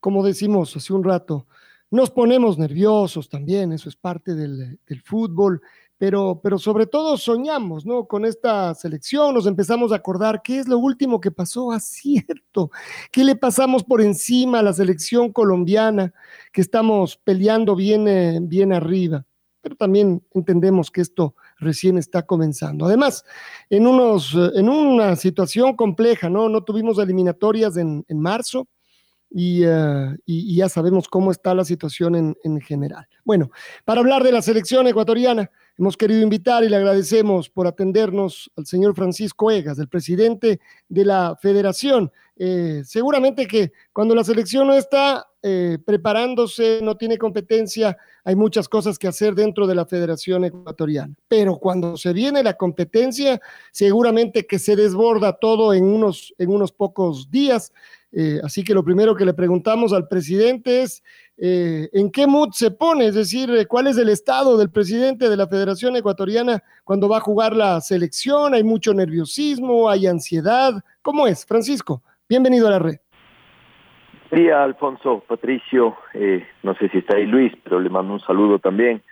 como decimos hace un rato, nos ponemos nerviosos también, eso es parte del, fútbol, pero, pero sobre todo soñamos, ¿no? Con esta selección nos empezamos a acordar qué es lo último que pasó, a cierto, qué le pasamos por encima a la selección colombiana, que estamos peleando bien, eh, bien arriba, pero también entendemos que esto recién está comenzando. Además, en, unos, en una situación compleja, ¿no? No tuvimos eliminatorias en marzo, y, ya sabemos cómo está la situación en, general. Bueno, para hablar de la selección ecuatoriana, hemos querido invitar y le agradecemos por atendernos al señor Francisco Egas, el presidente de la federación. Eh, seguramente que cuando la selección no está eh, preparándose, no tiene competencia, hay muchas cosas que hacer dentro de la federación ecuatoriana. Pero cuando se viene la competencia, seguramente que se desborda todo en unos, en unos pocos días eh, así que lo primero que le preguntamos al presidente es eh, en qué mood se pone, es decir, eh, cuál es el estado del presidente de la Federación Ecuatoriana cuando va a jugar la selección, hay mucho nerviosismo, hay ansiedad, ¿cómo es? Francisco, bienvenido a la red. Día, Alfonso, Patricio, no sé si está ahí Luis, pero le mando un saludo también.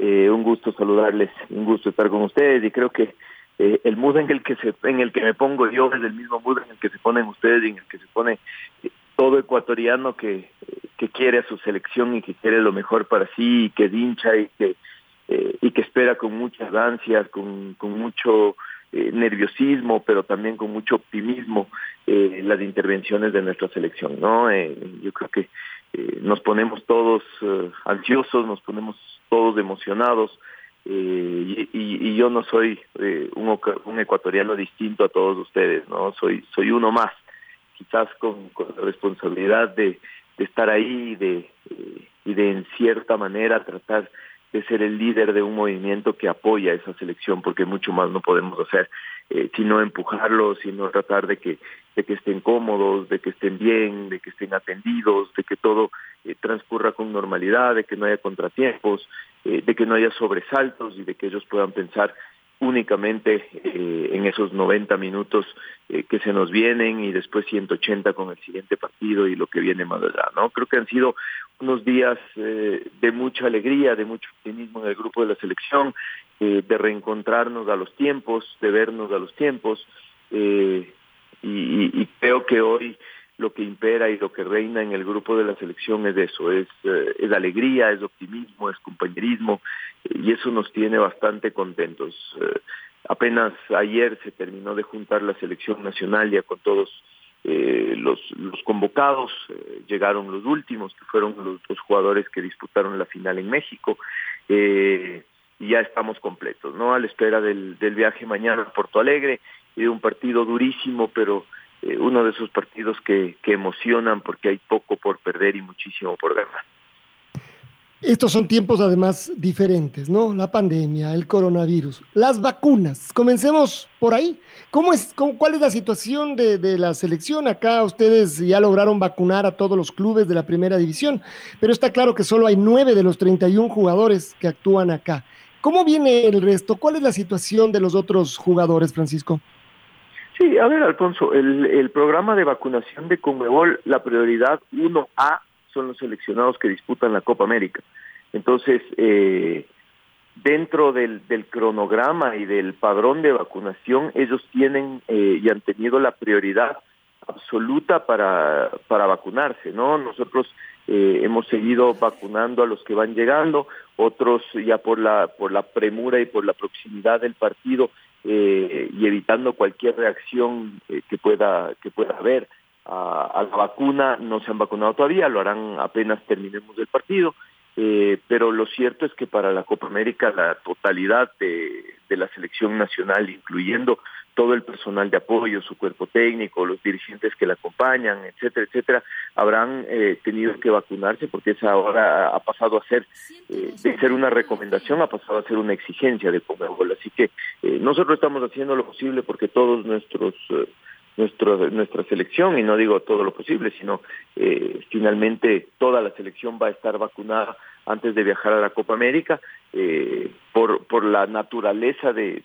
un gusto saludarles, un gusto estar con ustedes y creo que eh, el mood en el que se, en el que me pongo yo es el mismo mood en el que se ponen ustedes y en el que se pone eh, todo ecuatoriano que, que quiere a su selección y que quiere lo mejor para sí y que hincha y que eh, y que espera con muchas ansias, con, con mucho nerviosismo, pero también con mucho optimismo las intervenciones de nuestra selección, ¿no? yo creo que nos ponemos todos ansiosos, nos ponemos todos emocionados eh, y, yo no soy eh, un, un, ecuatoriano distinto a todos ustedes, no soy soy uno más, quizás con, la responsabilidad de, estar ahí de, eh, y de en cierta manera tratar de ser el líder de un movimiento que apoya esa selección, porque mucho más no podemos hacer, eh, sino empujarlos, sino tratar de que, de que estén cómodos, de que estén bien, de que estén atendidos, de que todo eh, transcurra con normalidad, de que no haya contratiempos, eh, de que no haya sobresaltos y de que ellos puedan pensar únicamente eh, en esos 90 minutos eh, que se nos vienen y después 180 con el siguiente partido y lo que viene más allá, ¿no? Creo que han sido unos días de mucha alegría, de mucho optimismo en el grupo de la selección, de reencontrarnos a los tiempos, de vernos a los tiempos y, y creo que hoy lo que impera y lo que reina en el grupo de la selección es eso, es, eh, es alegría, es optimismo, es compañerismo y eso nos tiene bastante contentos. Eh, apenas ayer se terminó de juntar la selección nacional ya con todos eh, los, los convocados, llegaron los últimos que fueron los, dos jugadores que disputaron la final en México y ya estamos completos, ¿no? A la espera del, del viaje mañana a Porto Alegre y un partido durísimo pero eh, uno de esos partidos que, que emocionan porque hay poco por perder y muchísimo por ganar. Estos son tiempos además diferentes, ¿no? La pandemia, el coronavirus, las vacunas. Comencemos por ahí. ¿Cómo es, ¿Cuál es la situación de, la selección? Acá ustedes ya lograron vacunar a todos los clubes de la primera división, pero está claro que solo hay nueve de los 31 jugadores que actúan acá. ¿Cómo viene el resto? ¿Cuál es la situación de los otros jugadores, Francisco? Sí, a ver, Alfonso, el, el programa de vacunación de Conmebol, la prioridad 1A son los seleccionados que disputan la Copa América. Entonces, eh, dentro del, del, cronograma y del padrón de vacunación, ellos tienen eh, y han tenido la prioridad absoluta para, para vacunarse, ¿no? Nosotros eh, hemos seguido vacunando a los que van llegando, otros ya por la, por la premura y por la proximidad del partido eh, y evitando cualquier reacción eh, que, pueda, que pueda haber a, la vacuna, no se han vacunado todavía, lo harán apenas terminemos el partido. pero lo cierto es que para la Copa América la totalidad de, de la selección nacional, incluyendo todo el personal de apoyo, su cuerpo técnico, los dirigentes que la acompañan, etcétera, etcétera, habrán eh, tenido que vacunarse porque esa ahora ha pasado a ser, eh, de ser una recomendación, ha pasado a ser una exigencia de Conmebol. Así que eh, nosotros estamos haciendo lo posible porque todos nuestros nuestro, nuestra selección, y no digo todo lo posible, sino finalmente toda la selección va a estar vacunada antes de viajar a la Copa América, eh, por, por la naturaleza de,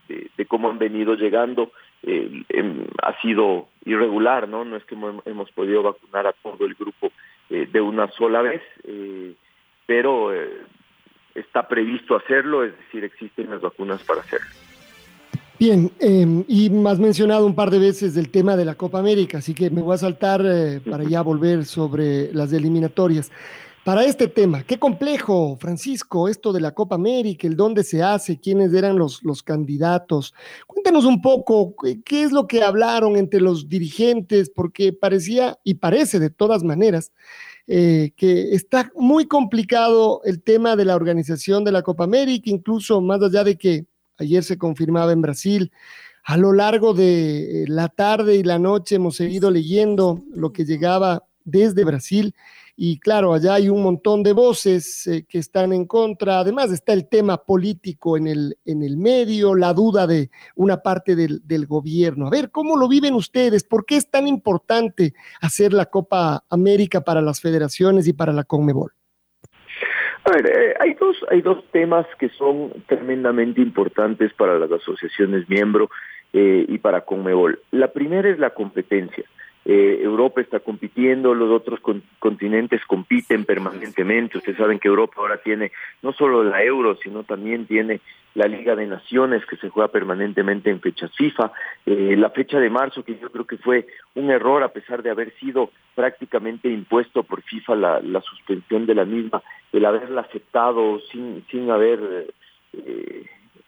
cómo han venido llegando, eh, ha sido irregular, ¿no? No es que hemos, podido vacunar a todo el grupo eh, de una sola vez, pero está previsto hacerlo, es decir, existen las vacunas para hacerlo. Bien, em, y has mencionado un par de veces el tema de la Copa América, así que me voy a saltar para ya volver sobre las eliminatorias para este tema. Qué complejo, Francisco, esto de la Copa América, el dónde se hace, quiénes eran los, los candidatos. Cuéntanos un poco qué es lo que hablaron entre los dirigentes, porque parecía y parece de todas maneras eh, que está muy complicado el tema de la organización de la Copa América, incluso más allá de que ayer se confirmaba en Brasil. A lo largo de la tarde y la noche hemos seguido leyendo lo que llegaba desde Brasil y claro, allá hay un montón de voces eh, que están en contra. Además está el tema político en el, en el medio, la duda de una parte del, del, gobierno. A ver, ¿cómo lo viven ustedes? ¿Por qué es tan importante hacer la Copa América para las federaciones y para la Conmebol? A ver, eh, hay, dos, hay dos temas que son tremendamente importantes para las asociaciones miembro eh, y para Conmebol. La primera es la competencia. Eh, Europa está compitiendo, los otros continentes compiten permanentemente. Ustedes saben que Europa ahora tiene no solo la Euro, sino también tiene la Liga de Naciones que se juega permanentemente en fechas FIFA. Eh, la fecha de marzo, que yo creo que fue un error a pesar de haber sido prácticamente impuesto por FIFA la, suspensión de la misma, el haberla aceptado sin, sin haber eh,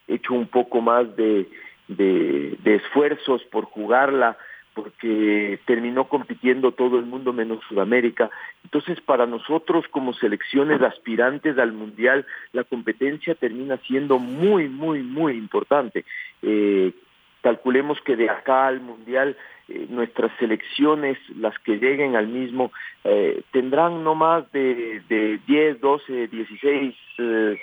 hecho un poco más de, de esfuerzos por jugarla porque terminó compitiendo todo el mundo menos Sudamérica. Entonces, para nosotros como selecciones aspirantes al Mundial, la competencia termina siendo muy, muy, muy importante. Eh, calculemos que de acá al Mundial eh, nuestras selecciones, las que lleguen al mismo, eh, tendrán no más de, de 10, 12, 16,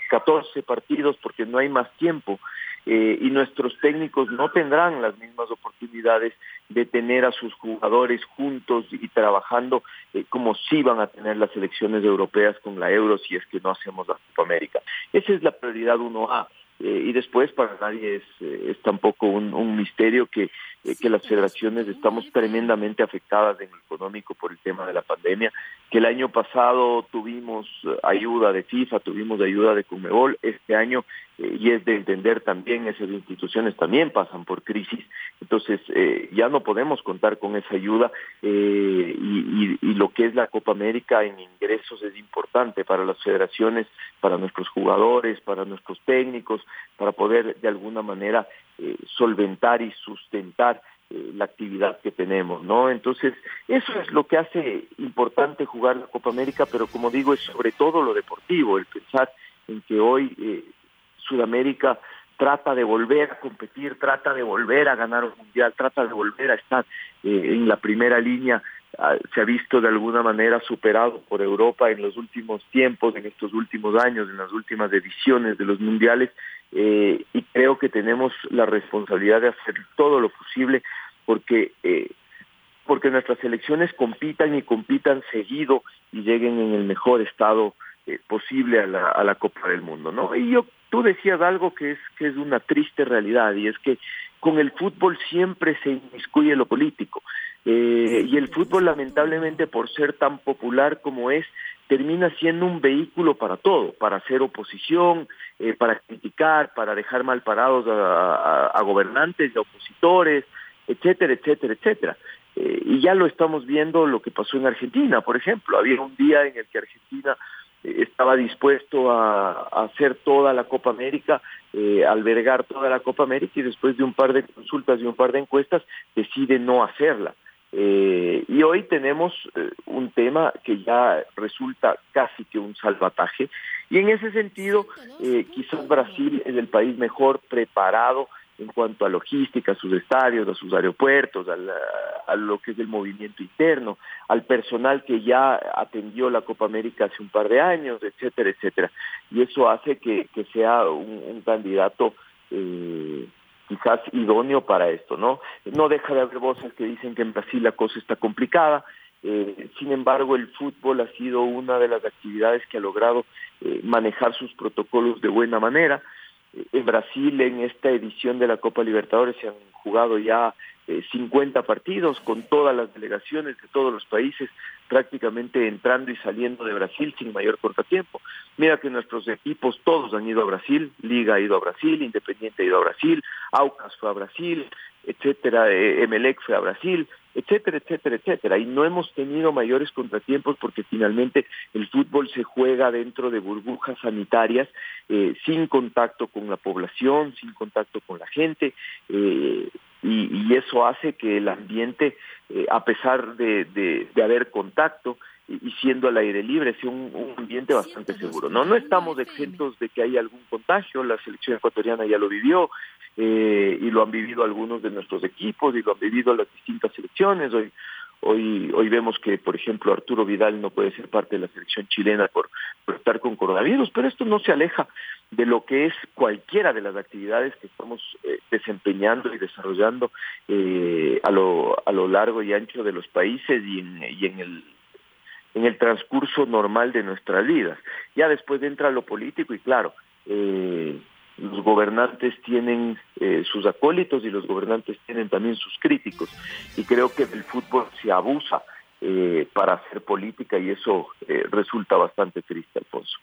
14 partidos porque no hay más tiempo. Eh, y nuestros técnicos no tendrán las mismas oportunidades de tener a sus jugadores juntos y trabajando eh, como si van a tener las elecciones europeas con la Euro si es que no hacemos la Copa América. Esa es la prioridad 1A. Eh, y después para nadie es, es tampoco un, misterio que eh, que las federaciones estamos tremendamente afectadas en lo económico por el tema de la pandemia, que el año pasado tuvimos eh, ayuda de FIFA, tuvimos ayuda de Conmebol, este año, eh, y es de entender también, esas instituciones también pasan por crisis, entonces ya no podemos contar con esa ayuda y lo que es la Copa América en ingresos es importante para las federaciones, para nuestros jugadores, para nuestros técnicos, para poder de alguna manera eh, solventar y sustentar eh, la actividad que tenemos, ¿no? Entonces, eso es lo que hace importante jugar la Copa América, pero como digo, es sobre todo lo deportivo, el pensar en que hoy eh, Sudamérica trata de volver a competir, trata de volver a ganar un mundial, trata de volver a estar en la primera línea se ha visto de alguna manera superado por Europa en los últimos tiempos, en estos últimos años, en las últimas ediciones de los mundiales, eh, y creo que tenemos la responsabilidad de hacer todo lo posible porque eh, porque nuestras selecciones compitan y compitan seguido y lleguen en el mejor estado eh, posible a la, a la Copa del Mundo, ¿no? Y yo, tú decías algo que es que es una triste realidad y es que con el fútbol siempre se inmiscuye lo político. Eh, y el fútbol lamentablemente por ser tan popular como es, termina siendo un vehículo para todo, para hacer oposición, eh, para criticar, para dejar mal parados a, gobernantes, a opositores, etcétera, etcétera, etcétera. Eh, y ya lo estamos viendo lo que pasó en Argentina, por ejemplo. Había un día en el que Argentina estaba dispuesto a, hacer toda la Copa América, eh, albergar toda la Copa América y después de un par de consultas y un par de encuestas decide no hacerla. Eh, y hoy tenemos eh, un tema que ya resulta casi que un salvataje. Y en ese sentido quizás Brasil es el país mejor preparado en cuanto a logística, a sus estadios, a sus aeropuertos, a, lo que es el movimiento interno, al personal que ya atendió la Copa América hace un par de años, etcétera, etcétera. Y eso hace que, sea un, candidato eh, quizás idóneo para esto, ¿no? No deja de haber voces que dicen que en Brasil la cosa está complicada, eh, sin embargo, el fútbol ha sido una de las actividades que ha logrado eh, manejar sus protocolos de buena manera en Brasil en esta edición de la Copa Libertadores se han jugado ya 50 eh, partidos con todas las delegaciones de todos los países prácticamente entrando y saliendo de Brasil sin mayor contratiempo. Mira que nuestros equipos todos han ido a Brasil, Liga ha ido a Brasil, Independiente ha ido a Brasil, Aucas fue a Brasil, etcétera, eh, Emelec fue a Brasil, etcétera, etcétera, etcétera. Y no hemos tenido mayores contratiempos porque finalmente el fútbol se juega dentro de burbujas sanitarias, eh, sin contacto con la población, sin contacto con la gente, eh, y, eso hace que el ambiente, eh, a pesar de, de, haber contacto, y siendo al aire libre, sea un, un, ambiente bastante seguro. No, no estamos exentos de que haya algún contagio, la selección ecuatoriana ya lo vivió, eh, y lo han vivido algunos de nuestros equipos y lo han vivido las distintas selecciones. Hoy, hoy, hoy vemos que, por ejemplo, Arturo Vidal no puede ser parte de la selección chilena por, estar con coronavirus, pero esto no se aleja de lo que es cualquiera de las actividades que estamos eh, desempeñando y desarrollando eh, a, lo, a lo largo y ancho de los países y en, y en el en el transcurso normal de nuestras vidas. Ya después entra lo político y claro, eh, los gobernantes tienen eh, sus acólitos y los gobernantes tienen también sus críticos. Y creo que el fútbol se abusa eh, para hacer política y eso eh, resulta bastante triste, Alfonso.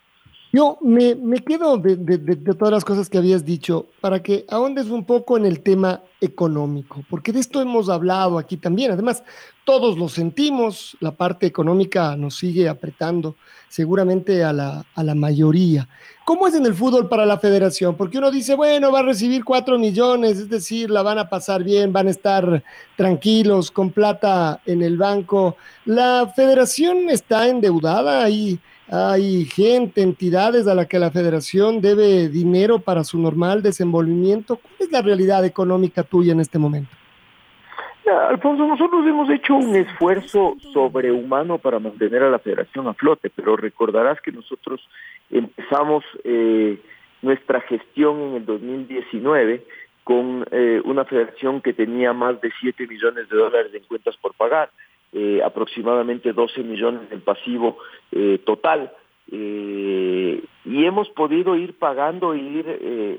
Yo me, me quedo de, de, todas las cosas que habías dicho para que ahondes un poco en el tema económico, porque de esto hemos hablado aquí también. Además, todos lo sentimos, la parte económica nos sigue apretando seguramente a la, a la mayoría. ¿Cómo es en el fútbol para la federación? Porque uno dice, bueno, va a recibir cuatro millones, es decir, la van a pasar bien, van a estar tranquilos, con plata en el banco. ¿La federación está endeudada y hay gente, entidades a la que la federación debe dinero para su normal desenvolvimiento. ¿Cuál es la realidad económica tuya en este momento? Alfonso, nosotros hemos hecho un esfuerzo sobrehumano para mantener a la federación a flote, pero recordarás que nosotros empezamos eh, nuestra gestión en el 2019 con eh, una federación que tenía más de 7 millones de dólares en cuentas por pagar eh, aproximadamente 12 millones en pasivo eh, total. Eh, y hemos podido ir pagando e ir,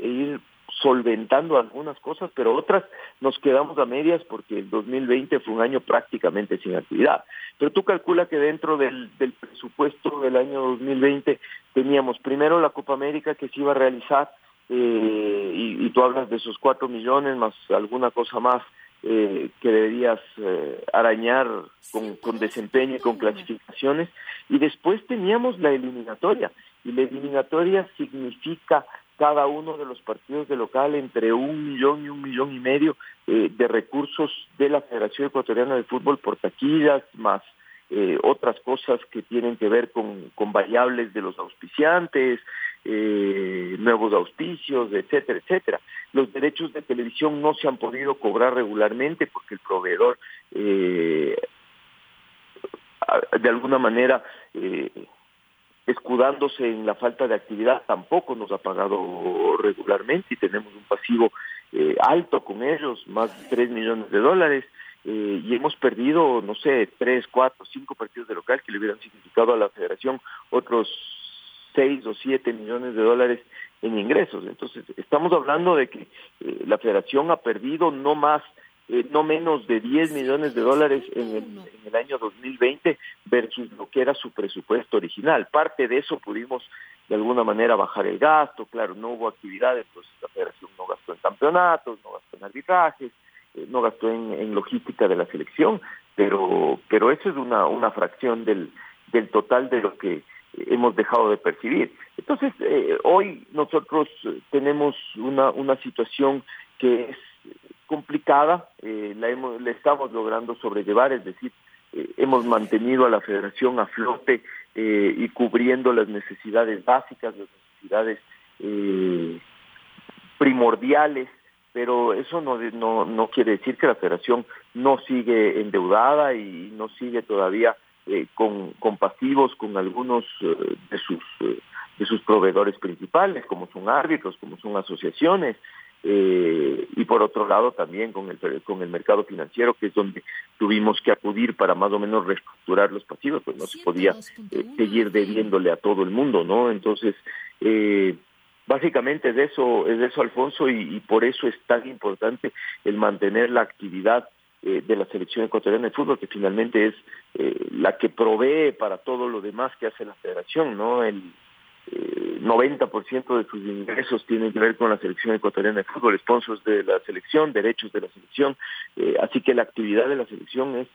ir solventando algunas cosas, pero otras nos quedamos a medias porque el 2020 fue un año prácticamente sin actividad. Pero tú calcula que dentro del, del presupuesto del año 2020 teníamos primero la Copa América que se iba a realizar, y, y, tú hablas de esos cuatro millones más alguna cosa más eh, que deberías eh, arañar con, desempeño y con clasificaciones. Y después teníamos la eliminatoria, y la eliminatoria significa cada uno de los partidos de local entre un millón y un millón y medio eh, de recursos de la Federación Ecuatoriana de Fútbol por taquillas, más otras cosas que tienen que ver con, con variables de los auspiciantes, eh, nuevos auspicios, etcétera, etcétera. Los derechos de televisión no se han podido cobrar regularmente porque el proveedor, eh, de alguna manera, eh, escudándose en la falta de actividad, tampoco nos ha pagado regularmente y tenemos un pasivo eh, alto con ellos, más de 3 millones de dólares. Eh, y hemos perdido, no sé, tres, cuatro, cinco partidos de local que le hubieran significado a la federación otros 6 o 7 millones de dólares en ingresos. Entonces, estamos hablando de que eh, la federación ha perdido no más, eh, no menos de 10 millones de dólares en el, en el, año 2020 versus lo que era su presupuesto original. Parte de eso pudimos de alguna manera bajar el gasto, claro, no hubo actividades, pues la federación no gastó en campeonatos, no gastó en arbitrajes, eh, no gastó en, en logística de la selección, pero, pero eso es una, una fracción del, del total de lo que hemos dejado de percibir. Entonces, eh, hoy nosotros tenemos una, una situación que es complicada, eh, la, hemos, la estamos logrando sobrellevar, es decir, eh, hemos mantenido a la federación a flote eh, y cubriendo las necesidades básicas, las necesidades eh, primordiales, pero eso no, no, no quiere decir que la federación no sigue endeudada y no sigue todavía eh, con, pasivos con algunos eh, de sus eh, de sus proveedores principales, como son árbitros, como son asociaciones, eh, y por otro lado también con el, con el mercado financiero, que es donde tuvimos que acudir para más o menos reestructurar los pasivos, pues no se podía eh, seguir debiéndole a todo el mundo, ¿no? Entonces, eh, básicamente es eso, es eso, Alfonso, y, y, por eso es tan importante el mantener la actividad eh, de la selección ecuatoriana de fútbol, que finalmente es eh, la que provee para todo lo demás que hace la federación, ¿no? El, eh, 90% de sus ingresos tienen que ver con la selección ecuatoriana de fútbol, sponsors de la selección, derechos de la selección, eh, así que la actividad de la selección es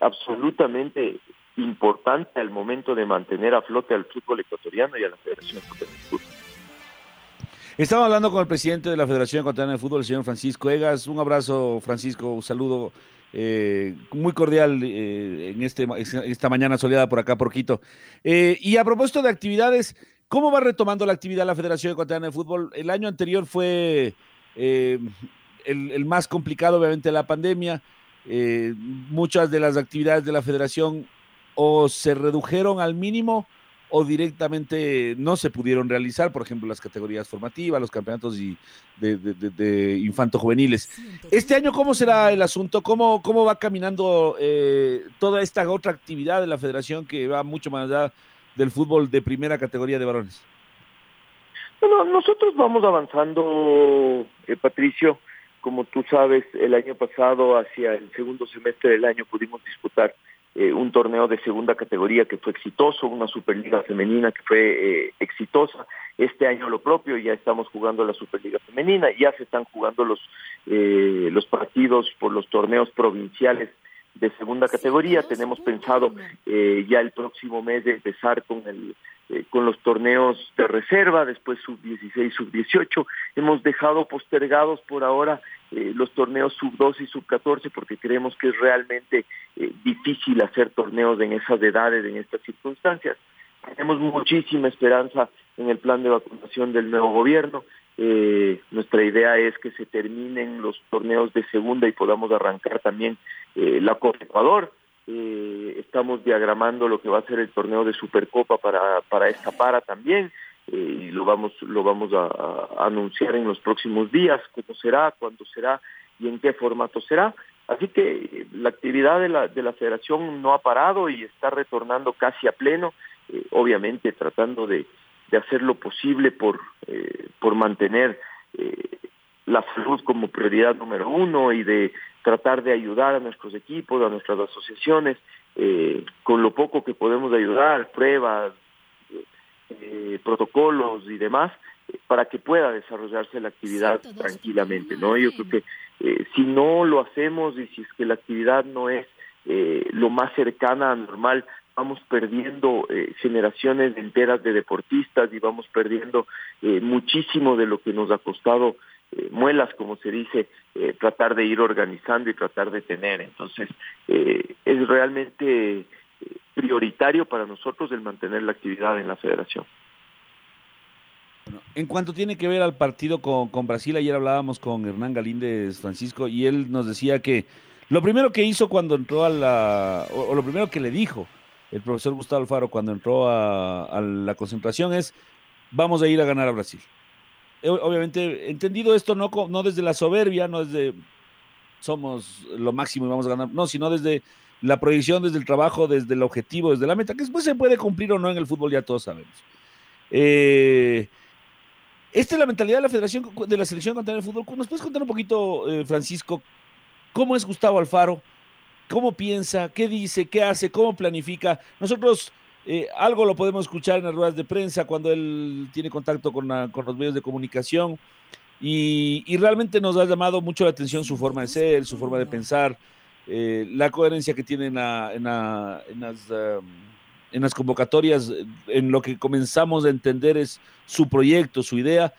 absolutamente importante al momento de mantener a flote al fútbol ecuatoriano y a la Federación Ecuatoriana de Fútbol. Estamos hablando con el presidente de la Federación Ecuatoriana de Fútbol, el señor Francisco Egas. Un abrazo, Francisco, un saludo eh, muy cordial eh, en este, esta mañana soleada por acá, por Quito. Eh, y a propósito de actividades, ¿cómo va retomando la actividad la Federación Ecuatoriana de Fútbol? El año anterior fue eh, el, el, más complicado, obviamente, la pandemia. Muchas de las actividades de la federación o se redujeron al mínimo o directamente no se pudieron realizar, por ejemplo, las categorías formativas, los campeonatos y de, de, de, de infanto-juveniles. Este año, ¿cómo será el asunto? ¿Cómo, cómo va caminando eh, toda esta otra actividad de la federación que va mucho más allá del fútbol de primera categoría de varones? Bueno, nosotros vamos avanzando, eh, Patricio. Como tú sabes, el año pasado, hacia el segundo semestre del año, pudimos disputar eh, un torneo de segunda categoría que fue exitoso, una Superliga femenina que fue eh, exitosa. Este año lo propio, ya estamos jugando la Superliga femenina, ya se están jugando los, eh, los partidos por los torneos provinciales de segunda categoría. Tenemos pensado eh, ya el próximo mes de empezar con el eh, con los torneos de reserva, después sub-16, sub-18. Hemos dejado postergados por ahora eh, los torneos sub-12 y sub-14 porque creemos que es realmente difícil hacer torneos en esas edades, en estas circunstancias. Tenemos muchísima esperanza en el plan de vacunación del nuevo gobierno. Eh, nuestra idea es que se terminen los torneos de segunda y podamos arrancar también eh, la Copa Ecuador. Eh, estamos diagramando lo que va a ser el torneo de Supercopa para, para esta para también eh, y lo vamos, lo vamos a, a, anunciar en los próximos días, cómo será, cuándo será y en qué formato será. Así que eh, la actividad de la, de la federación no ha parado y está retornando casi a pleno, eh, obviamente tratando de, de hacer lo posible por, eh, por mantener eh, la salud como prioridad número uno y de tratar de ayudar a nuestros equipos, a nuestras asociaciones, eh, con lo poco que podemos ayudar, pruebas, protocolos y demás, para que pueda desarrollarse la actividad tranquilamente, ¿no? Yo creo que si no lo hacemos y si es que la actividad no es eh, lo más cercana a normal, vamos perdiendo eh, generaciones enteras de deportistas y vamos perdiendo eh, muchísimo de lo que nos ha costado eh, muelas, como se dice, tratar de ir organizando y tratar de tener. Entonces, es realmente prioritario para nosotros el mantener la actividad en la federación. En cuanto tiene que ver al partido con, con Brasil, ayer hablábamos con Hernán Galíndez Francisco y él nos decía que lo primero que hizo cuando entró a la, o lo primero que le dijo el profesor Gustavo Alfaro cuando entró a, la concentración es, vamos a ir a ganar a Brasil. Obviamente, entendido esto no, desde la soberbia, no desde somos lo máximo y vamos a ganar, no, sino desde la proyección, desde el trabajo, desde el objetivo, desde la meta, que después se puede cumplir o no en el fútbol, ya todos sabemos. Eh, esta es la mentalidad de la Federación de la Selección contra el Fútbol. ¿Nos puedes contar un poquito, eh, Francisco, cómo es Gustavo Alfaro? ¿Cómo piensa? ¿Qué dice? ¿Qué hace? ¿Cómo planifica? Nosotros eh, algo lo podemos escuchar en las ruedas de prensa cuando él tiene contacto con, la, con los medios de comunicación y, y, realmente nos ha llamado mucho la atención su forma de ser, su forma de pensar. eh, la coherencia que tiene en, la, en, la, en, las, um, en las convocatorias, en lo que comenzamos a entender es su proyecto, su idea,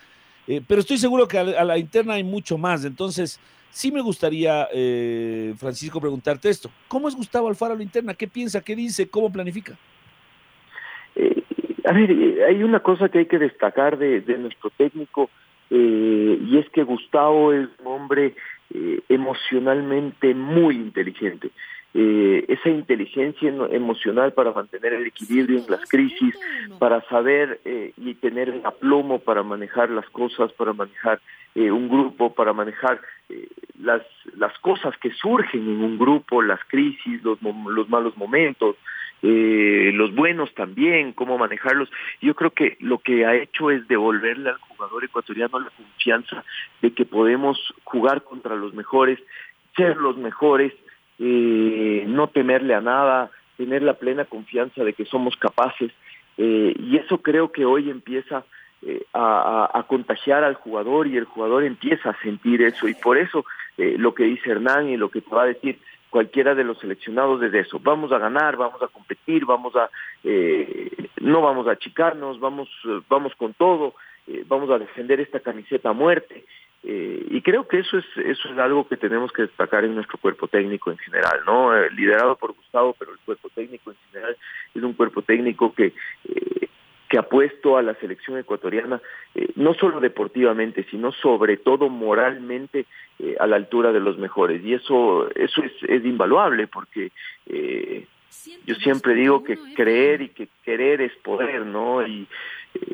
eh, pero estoy seguro que a, la interna hay mucho más, entonces sí me gustaría, eh, Francisco, preguntarte esto, ¿cómo es Gustavo Alfaro a la interna? ¿Qué piensa? ¿Qué dice? ¿Cómo planifica? Eh, a ver, hay una cosa que hay que destacar de, de nuestro técnico, y es que Gustavo es un hombre eh, emocionalmente muy inteligente. Eh, esa inteligencia emocional para mantener el equilibrio en las crisis, para saber eh, y tener el aplomo para manejar las cosas, para manejar eh, un grupo, para manejar eh, las, las cosas que surgen en un grupo, las crisis, los, los malos momentos, eh, los buenos también, cómo manejarlos. Yo creo que lo que ha hecho es devolverle al jugador ecuatoriano la confianza de que podemos jugar contra los mejores, ser los mejores, eh, no temerle a nada, tener la plena confianza de que somos capaces. Eh, y eso creo que hoy empieza eh, a, contagiar al jugador y el jugador empieza a sentir eso. Y por eso eh, lo que dice Hernán y lo que te va a decir cualquiera de los seleccionados es eso. Vamos a ganar, vamos a competir, vamos a no vamos a achicarnos, vamos vamos con todo, vamos a defender esta camiseta a muerte. Eh, y creo que eso es eso es algo que tenemos que destacar en nuestro cuerpo técnico en general, ¿no? Eh, liderado por Gustavo, pero el cuerpo técnico en general es un cuerpo técnico que eh, que ha puesto a la selección ecuatoriana, eh, no solo deportivamente, sino sobre todo moralmente a la altura de los mejores. Y eso, eso es, es invaluable porque yo siempre digo que creer y que querer es poder, ¿no? Y,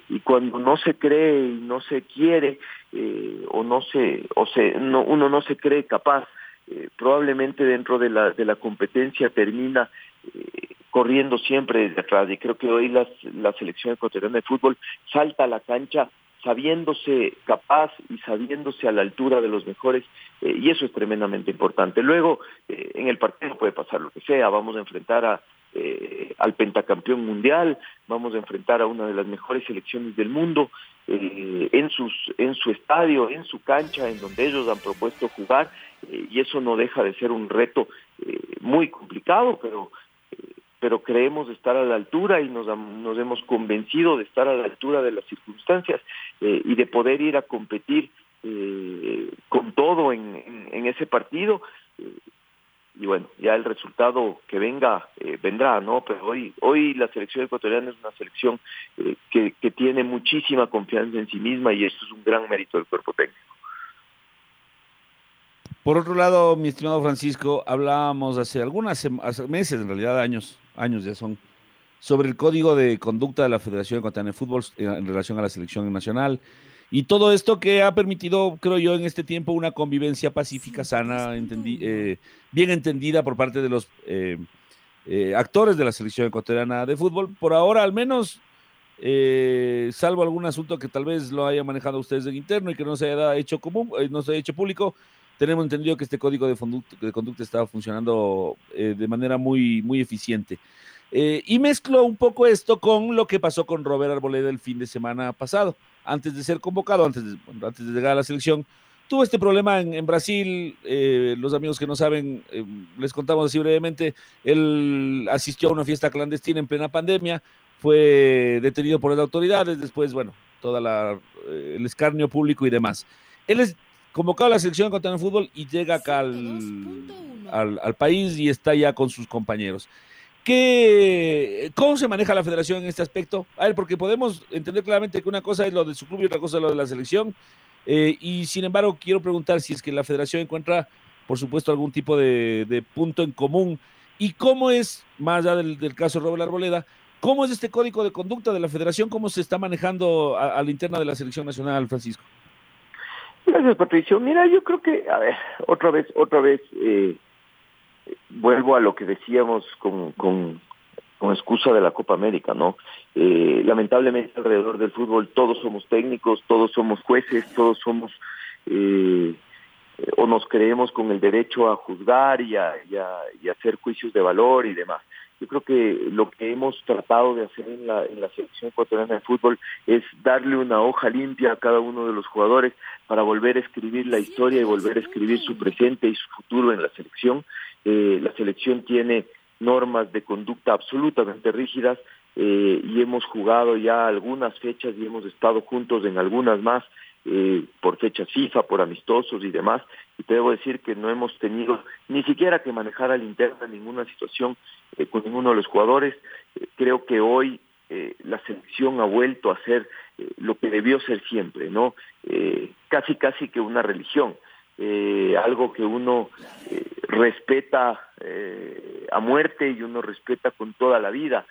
y cuando no se cree y no se quiere, o no se, o se, no, uno no se cree capaz, probablemente dentro de la, de la competencia termina corriendo siempre desde atrás y creo que hoy las, la selección ecuatoriana de fútbol salta a la cancha sabiéndose capaz y sabiéndose a la altura de los mejores eh, y eso es tremendamente importante. Luego eh, en el partido puede pasar lo que sea, vamos a enfrentar a, eh, al pentacampeón mundial, vamos a enfrentar a una de las mejores selecciones del mundo en sus en su estadio, en su cancha, en donde ellos han propuesto jugar y eso no deja de ser un reto muy complicado, pero pero creemos estar a la altura y nos, nos hemos convencido de estar a la altura de las circunstancias eh, y de poder ir a competir eh, con todo en, ese partido. Eh, y bueno, ya el resultado que venga vendrá, ¿no? Pero hoy hoy la selección ecuatoriana es una selección que, que tiene muchísima confianza en sí misma y esto es un gran mérito del cuerpo técnico. Por otro lado, mi estimado Francisco, hablábamos hace algunas hace meses, en realidad años, años ya son, sobre el código de conducta de la Federación Ecuatoriana de Fútbol en relación a la selección nacional. Y todo esto que ha permitido, creo yo, en este tiempo una convivencia pacífica, sana, entendí, eh, bien entendida por parte de los eh, eh, actores de la selección ecuatoriana de fútbol. Por ahora, al menos, eh, salvo algún asunto que tal vez lo haya manejado ustedes en interno y que no se haya hecho común, no se haya hecho público, tenemos entendido que este código de, de conducta estaba funcionando eh, de manera muy, muy eficiente. Eh, y mezclo un poco esto con lo que pasó con Robert Arboleda el fin de semana pasado. Antes de ser convocado, antes de, antes de llegar a la selección, tuvo este problema en, en Brasil. Eh, los amigos que no saben, eh, les contamos así brevemente, él asistió a una fiesta clandestina en plena pandemia, fue detenido por las autoridades, después, bueno, todo el escarnio público y demás. Él es convocado a la selección contra el fútbol y llega acá al, al, al, país y está ya con sus compañeros. ¿Qué, ¿Cómo se maneja la federación en este aspecto? A ver, porque podemos entender claramente que una cosa es lo de su club y otra cosa es lo de la selección. Eh, y sin embargo, quiero preguntar si es que la federación encuentra, por supuesto, algún tipo de, de punto en común. ¿Y cómo es, más allá del, del caso de Robert Arboleda, cómo es este código de conducta de la federación? ¿Cómo se está manejando a, a la interna de la selección nacional, Francisco? Gracias, Patricio. Mira, yo creo que, a ver, otra vez, otra vez, eh, vuelvo a lo que decíamos con, con, con, excusa de la Copa América, ¿no? Eh, lamentablemente alrededor del fútbol todos somos técnicos, todos somos jueces, todos somos, eh, o nos creemos con el derecho a juzgar y a, y a, y a hacer juicios de valor y demás. Yo creo que lo que hemos tratado de hacer en la, en la selección ecuatoriana de fútbol es darle una hoja limpia a cada uno de los jugadores para volver a escribir la historia y volver a escribir su presente y su futuro en la selección. Eh, la selección tiene normas de conducta absolutamente rígidas eh, y hemos jugado ya algunas fechas y hemos estado juntos en algunas más eh, por fechas FIFA, por amistosos y demás. Y te debo decir que no hemos tenido ni siquiera que manejar al interno ninguna situación eh, con ninguno de los jugadores. Eh, creo que hoy eh, la selección ha vuelto a ser lo que debió ser siempre, ¿no? Casi, casi que una religión. Algo que uno respeta a muerte y uno respeta con toda la vida,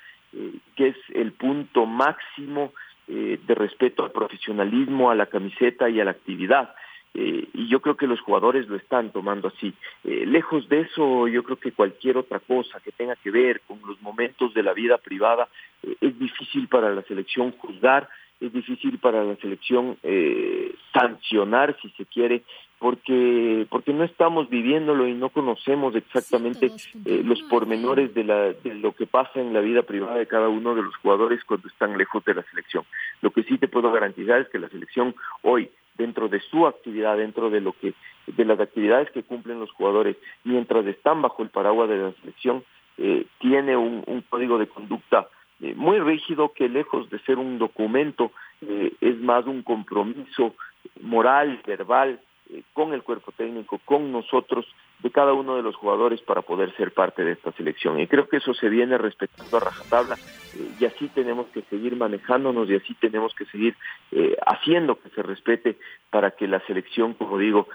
que es el punto máximo eh, de respeto al profesionalismo, a la camiseta y a la actividad. Eh, y yo creo que los jugadores lo están tomando así. Eh, lejos de eso, yo creo que cualquier otra cosa que tenga que ver con los momentos de la vida privada eh, es difícil para la selección juzgar, es difícil para la selección eh, sancionar, si se quiere, porque porque no estamos viviéndolo y no conocemos exactamente eh, los pormenores de, la, de lo que pasa en la vida privada de cada uno de los jugadores cuando están lejos de la selección. Lo que sí te puedo garantizar es que la selección hoy dentro de su actividad, dentro de lo que de las actividades que cumplen los jugadores mientras están bajo el paraguas de la selección, eh, tiene un, un código de conducta eh, muy rígido que lejos de ser un documento eh, es más un compromiso moral, verbal, eh, con el cuerpo técnico, con nosotros, de cada uno de los jugadores para poder ser parte de esta selección. Y creo que eso se viene respetando a rajatabla y así tenemos que seguir manejándonos y así tenemos que seguir haciendo que se respete para que la selección, como digo,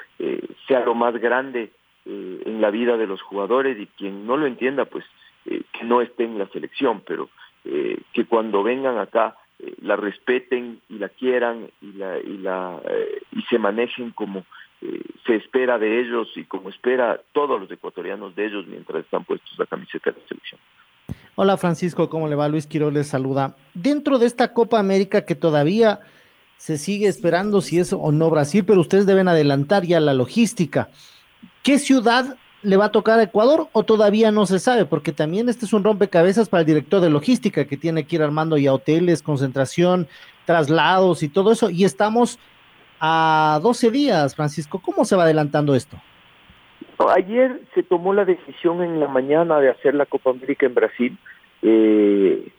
sea lo más grande en la vida de los jugadores y quien no lo entienda, pues que no esté en la selección, pero eh, que cuando vengan acá eh, la respeten y la quieran y la y la eh, y se manejen como se espera de ellos y como espera todos los ecuatorianos de ellos mientras están puestos la camiseta de la selección. Hola Francisco, ¿cómo le va? Luis Quiroz les saluda. Dentro de esta Copa América que todavía se sigue esperando si es o no Brasil, pero ustedes deben adelantar ya la logística. ¿Qué ciudad le va a tocar a Ecuador o todavía no se sabe? Porque también este es un rompecabezas para el director de logística que tiene que ir armando ya hoteles, concentración, traslados y todo eso. Y estamos a 12 días, Francisco. ¿Cómo se va adelantando esto? Ayer se tomó la decisión en la mañana de hacer la Copa América en Brasil. Eh,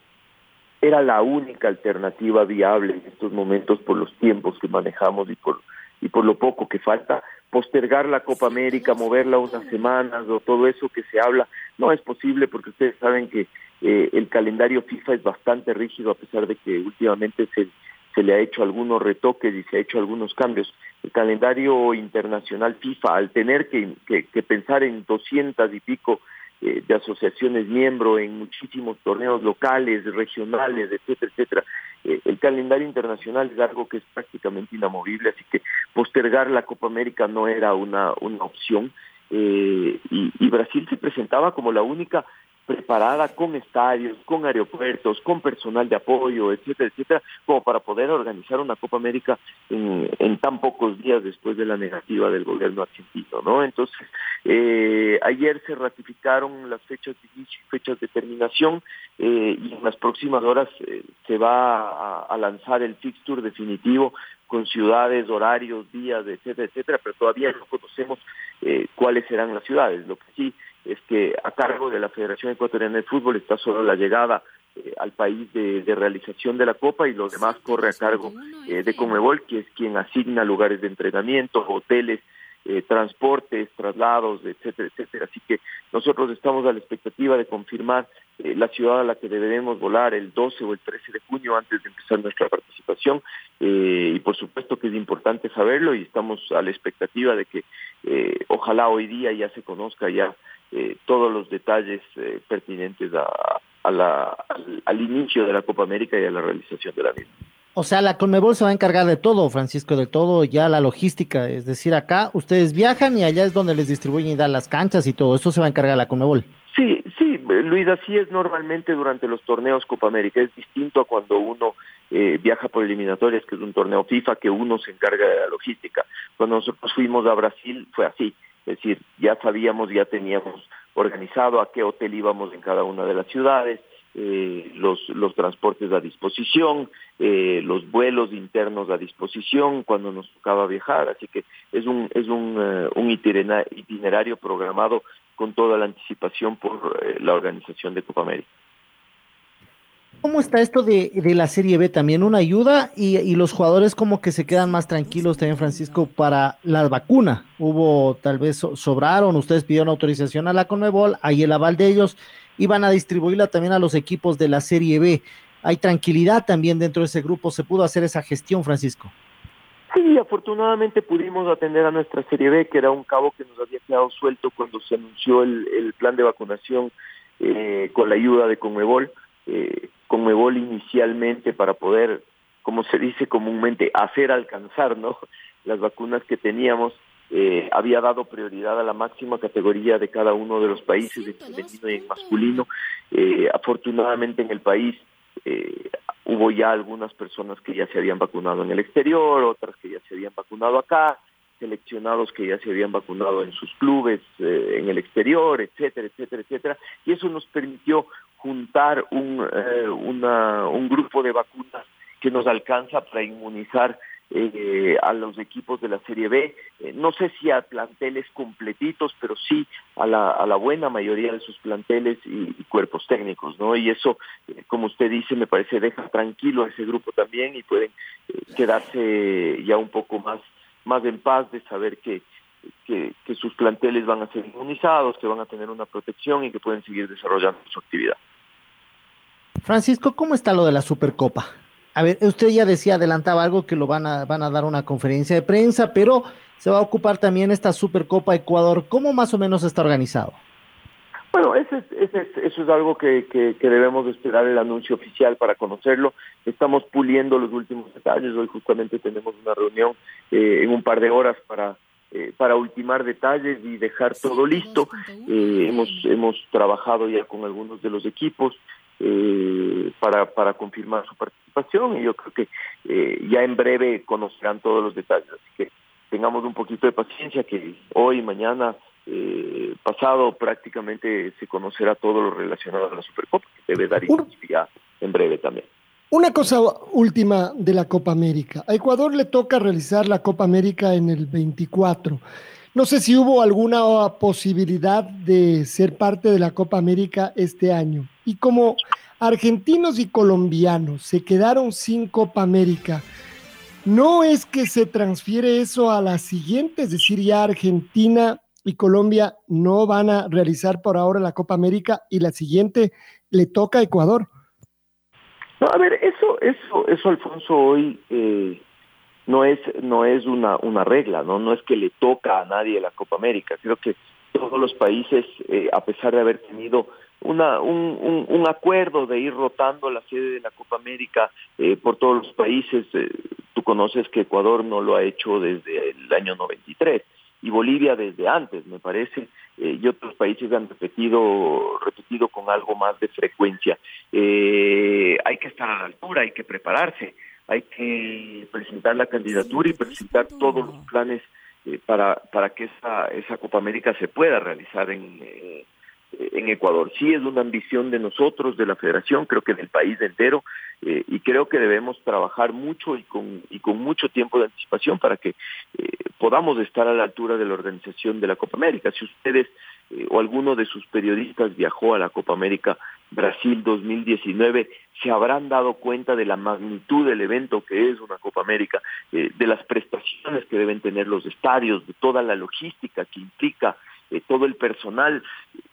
era la única alternativa viable en estos momentos por los tiempos que manejamos y por y por lo poco que falta postergar la Copa América, moverla unas semanas o todo eso que se habla, no es posible porque ustedes saben que eh, el calendario FIFA es bastante rígido a pesar de que últimamente se, se le ha hecho algunos retoques y se ha hecho algunos cambios. El calendario internacional FIFA, al tener que, que, que pensar en doscientas y pico eh, de asociaciones miembro en muchísimos torneos locales, regionales, etcétera, etcétera. Eh, el calendario internacional es algo que es prácticamente inamovible, así que postergar la Copa América no era una, una opción. Eh, y, y Brasil se presentaba como la única preparada con estadios, con aeropuertos, con personal de apoyo, etcétera, etcétera, como para poder organizar una Copa América en, tan pocos días después de la negativa del gobierno argentino, ¿no? Entonces, eh, ayer se ratificaron las fechas de inicio y fechas de terminación eh, y en las próximas horas eh, se va a, a lanzar el fixture definitivo con ciudades, horarios, días, etcétera, etcétera, pero todavía no conocemos eh, cuáles serán las ciudades. Lo que sí es que a cargo de la Federación Ecuatoriana de Fútbol está solo la llegada eh, al país de, realización de la Copa y lo demás corre a cargo eh, de Comebol, que es quien asigna lugares de entrenamiento, hoteles, eh, transportes, traslados, etcétera, etcétera. Así que nosotros estamos a la expectativa de confirmar eh, la ciudad a la que deberemos volar el 12 o el 13 de junio antes de empezar nuestra participación. Eh, y por supuesto que es importante saberlo y estamos a la expectativa de que ojalá hoy día ya se conozca ya eh, todos los detalles eh, pertinentes a, a la, al, al, inicio de la Copa América y a la realización de la misma. O sea, la Conmebol se va a encargar de todo, Francisco, de todo, ya la logística. Es decir, acá ustedes viajan y allá es donde les distribuyen y dan las canchas y todo. Eso se va a encargar la Conmebol. Sí, sí, Luis, así es normalmente durante los torneos Copa América. Es distinto a cuando uno eh, viaja por eliminatorias, que es un torneo FIFA, que uno se encarga de la logística. Cuando nosotros fuimos a Brasil fue así. Es decir, ya sabíamos, ya teníamos organizado a qué hotel íbamos en cada una de las ciudades, eh, los, los transportes a disposición, eh, los vuelos internos a disposición cuando nos tocaba viajar, así que es un, es un, eh, un itinerario programado con toda la anticipación por la organización de Copa América. ¿Cómo está esto de, de, la Serie B también? ¿Una ayuda? Y, y, los jugadores como que se quedan más tranquilos también, Francisco, para la vacuna. Hubo, tal vez sobraron, ustedes pidieron autorización a la Conmebol, ahí el aval de ellos, iban a distribuirla también a los equipos de la Serie B. Hay tranquilidad también dentro de ese grupo, ¿se pudo hacer esa gestión, Francisco? Sí, afortunadamente pudimos atender a nuestra Serie B, que era un cabo que nos había quedado suelto cuando se anunció el, el plan de vacunación eh, con la ayuda de Conmebol. Eh, Conmebol inicialmente para poder, como se dice comúnmente, hacer alcanzar ¿no? las vacunas que teníamos, eh, había dado prioridad a la máxima categoría de cada uno de los países, en femenino y en masculino. Eh, afortunadamente en el país eh, hubo ya algunas personas que ya se habían vacunado en el exterior, otras que ya se habían vacunado acá, seleccionados que ya se habían vacunado en sus clubes eh, en el exterior, etcétera, etcétera, etcétera, y eso nos permitió juntar un, eh, una, un grupo de vacunas que nos alcanza para inmunizar eh, a los equipos de la Serie B, eh, no sé si a planteles completitos, pero sí a la, a la buena mayoría de sus planteles y, y cuerpos técnicos, ¿no? Y eso, eh, como usted dice, me parece deja tranquilo a ese grupo también y pueden quedarse ya un poco más, más en paz de saber que, que, que sus planteles van a ser inmunizados, que van a tener una protección y que pueden seguir desarrollando su actividad. Francisco, ¿cómo está lo de la Supercopa? A ver, usted ya decía, adelantaba algo que lo van a, van a dar una conferencia de prensa, pero se va a ocupar también esta Supercopa Ecuador. ¿Cómo más o menos está organizado? Bueno, ese, ese, eso es algo que, que, que, debemos esperar el anuncio oficial para conocerlo. Estamos puliendo los últimos detalles. Hoy justamente tenemos una reunión eh, en un par de horas para eh, para ultimar detalles y dejar todo listo. Eh, hemos hemos trabajado ya con algunos de los equipos eh, para, para confirmar su participación y yo creo que eh, ya en breve conocerán todos los detalles. Así que tengamos un poquito de paciencia que hoy, mañana, eh, pasado prácticamente se conocerá todo lo relacionado a la Supercopa, que debe dar inicio en breve también. Una cosa última de la Copa América. A Ecuador le toca realizar la Copa América en el 24. No sé si hubo alguna posibilidad de ser parte de la Copa América este año. Y como argentinos y colombianos se quedaron sin Copa América, no es que se transfiere eso a la siguiente, es decir, ya Argentina y Colombia no van a realizar por ahora la Copa América y la siguiente le toca a Ecuador. No, a ver, eso, eso, eso, Alfonso, hoy eh, no es, no es una, una regla, ¿no? No es que le toca a nadie la Copa América. Creo que todos los países, eh, a pesar de haber tenido una, un, un, un, acuerdo de ir rotando la sede de la Copa América eh, por todos los países, eh, tú conoces que Ecuador no lo ha hecho desde el año 93 y Bolivia desde antes, me parece, eh, y otros países han repetido, repetido con algo más de frecuencia. Eh, hay que estar a la altura, hay que prepararse, hay que presentar la candidatura y presentar todos los planes eh, para, para que esa, esa Copa América se pueda realizar en, eh, en Ecuador. Sí es una ambición de nosotros, de la federación, creo que del país entero, eh, y creo que debemos trabajar mucho y con, y con mucho tiempo de anticipación para que eh, podamos estar a la altura de la organización de la Copa América. Si ustedes eh, o alguno de sus periodistas viajó a la Copa América Brasil 2019, se habrán dado cuenta de la magnitud del evento que es una Copa América, de las prestaciones que deben tener los estadios, de toda la logística que implica eh, todo el personal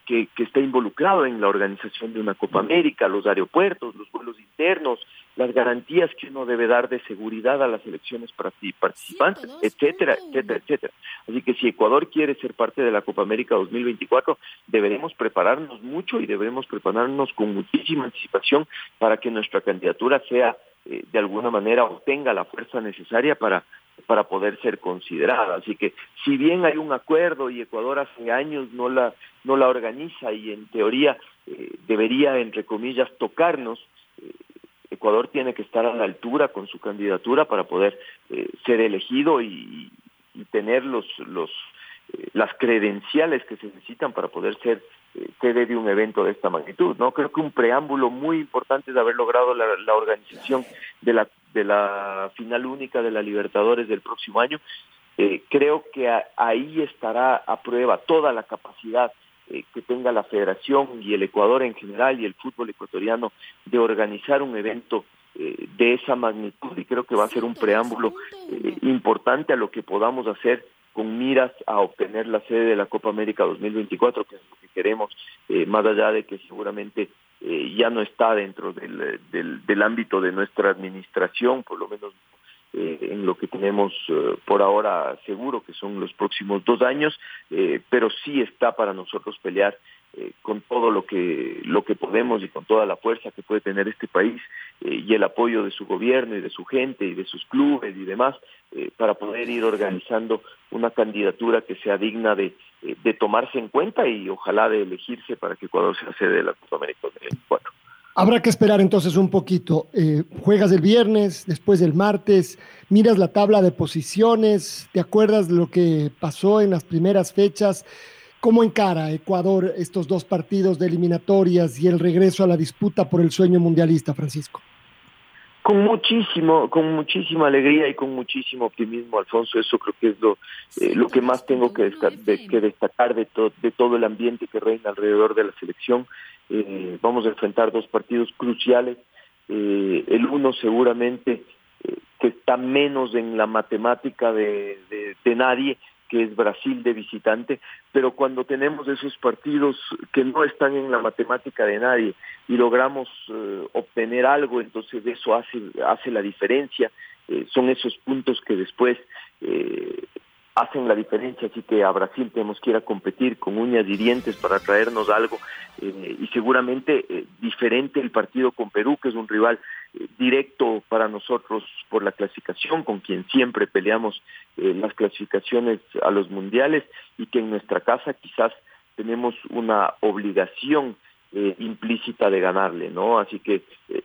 que, que, está involucrado en la organización de una Copa América, los aeropuertos, los vuelos internos, las garantías que uno debe dar de seguridad a las elecciones participantes, etcétera, etcétera, etcétera. Así que si Ecuador quiere ser parte de la Copa América 2024, deberemos prepararnos mucho y debemos prepararnos con muchísima anticipación para que nuestra candidatura sea eh, de alguna manera obtenga la fuerza necesaria para para poder ser considerada. Así que si bien hay un acuerdo y Ecuador hace años no la no la organiza y en teoría eh, debería entre comillas tocarnos, eh, Ecuador tiene que estar a la altura con su candidatura para poder eh, ser elegido y, tener los los las credenciales que se necesitan para poder ser sede de un evento de esta magnitud. No creo que un preámbulo muy importante es haber logrado la, organización de la de la final única de la Libertadores del próximo año. Eh, creo que ahí estará a prueba toda la capacidad eh, que tenga la Federación y el Ecuador en general y el fútbol ecuatoriano de organizar un evento eh, de esa magnitud y creo que va a ser un preámbulo importante a lo que podamos hacer con miras a obtener la sede de la Copa América 2024, que es lo que queremos, más allá de que seguramente eh, ya no está dentro del, del, ámbito de nuestra administración, por lo menos eh, en lo que tenemos por ahora seguro, que son los próximos dos años, pero sí está para nosotros pelear eh, con todo lo que lo que podemos y con toda la fuerza que puede tener este país eh, y el apoyo de su gobierno y de su gente y de sus clubes y demás eh, para poder ir organizando una candidatura que sea digna de, de tomarse en cuenta y ojalá de elegirse para que Ecuador sea sede de la Copa América 2024. Habrá que esperar entonces un poquito. juegas el viernes, después el martes, miras la tabla de posiciones, ¿te acuerdas lo que pasó en las primeras fechas? ¿Cómo encara Ecuador estos dos partidos de eliminatorias y el regreso a la disputa por el sueño mundialista, Francisco? Con muchísimo, con muchísima alegría y con muchísimo optimismo, Alfonso. Eso creo que es lo, eh, lo que más tengo que, que destacar de, de todo el ambiente que reina alrededor de la selección. Eh, vamos a enfrentar dos partidos cruciales. Eh, el uno seguramente que está menos en la matemática de, de nadie, que es Brasil de visitante, pero cuando tenemos esos partidos que no están en la matemática de nadie y logramos eh, obtener algo, entonces eso hace, hace la diferencia, eh, son esos puntos que después eh, hacen la diferencia, así que a Brasil tenemos que ir a competir con uñas y dientes para traernos algo eh, y seguramente diferente el partido con Perú, que es un rival directo para nosotros por la clasificación, con quien siempre peleamos las clasificaciones a los mundiales y que en nuestra casa quizás tenemos una obligación implícita de ganarle, ¿no? Así que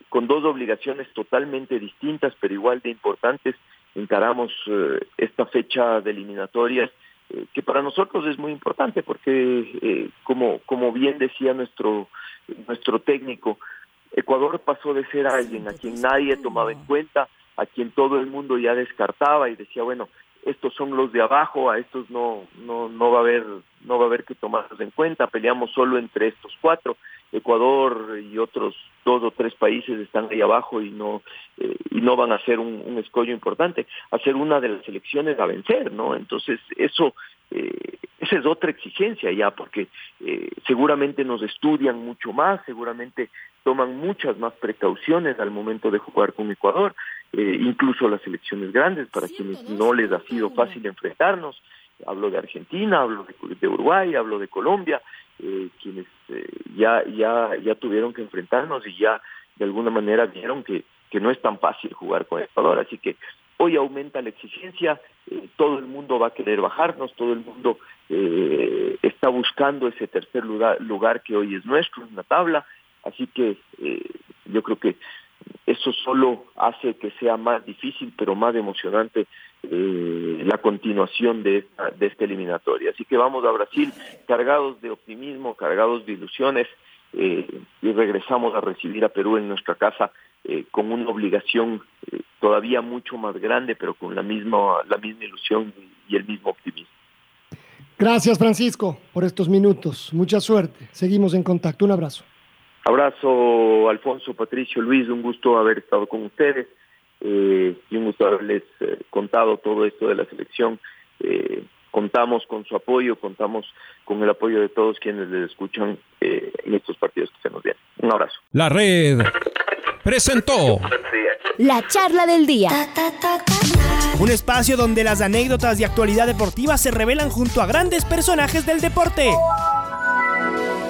con dos obligaciones totalmente distintas, pero igual de importantes, encaramos eh, esta fecha de eliminatorias eh, que para nosotros es muy importante porque eh, como como bien decía nuestro nuestro técnico Ecuador pasó de ser alguien a quien nadie tomaba en cuenta a quien todo el mundo ya descartaba y decía bueno estos son los de abajo a estos no no no va a haber no va a haber que tomarlos en cuenta peleamos solo entre estos cuatro Ecuador y otros dos o tres países están ahí abajo y no eh, y no van a ser un, escollo importante, a ser una de las elecciones a vencer, ¿no? Entonces eso eh, esa es otra exigencia ya, porque eh, seguramente nos estudian mucho más, seguramente toman muchas más precauciones al momento de jugar con Ecuador, incluso las elecciones grandes para quienes no les ha sido fácil enfrentarnos. Hablo de Argentina, hablo de Uruguay, hablo de Colombia, eh, quienes eh, ya, ya, ya tuvieron que enfrentarnos y ya de alguna manera vieron que, que no es tan fácil jugar con Ecuador. Así que hoy aumenta la exigencia, eh, todo el mundo va a querer bajarnos, todo el mundo está buscando ese tercer lugar, lugar que hoy es nuestro en la tabla. Así que yo creo que eso solo hace que sea más difícil, pero más emocionante eh, la continuación de esta, eliminatoria. Así que vamos a Brasil cargados de optimismo, cargados de ilusiones eh, y regresamos a recibir a Perú en nuestra casa eh, con una obligación todavía mucho más grande, pero con la misma ilusión y el mismo optimismo. Gracias Francisco por estos minutos. Mucha suerte. Seguimos en contacto. Un abrazo. Abrazo, Alfonso, Patricio, Luis, un gusto haber estado con ustedes eh, y un gusto haberles eh, contado todo esto de la selección. Eh, contamos con su apoyo, contamos con el apoyo de todos quienes les escuchan en estos partidos que se nos vienen. Un abrazo. La red presentó la charla del día. Un espacio donde las anécdotas de actualidad deportiva se revelan junto a grandes personajes del deporte.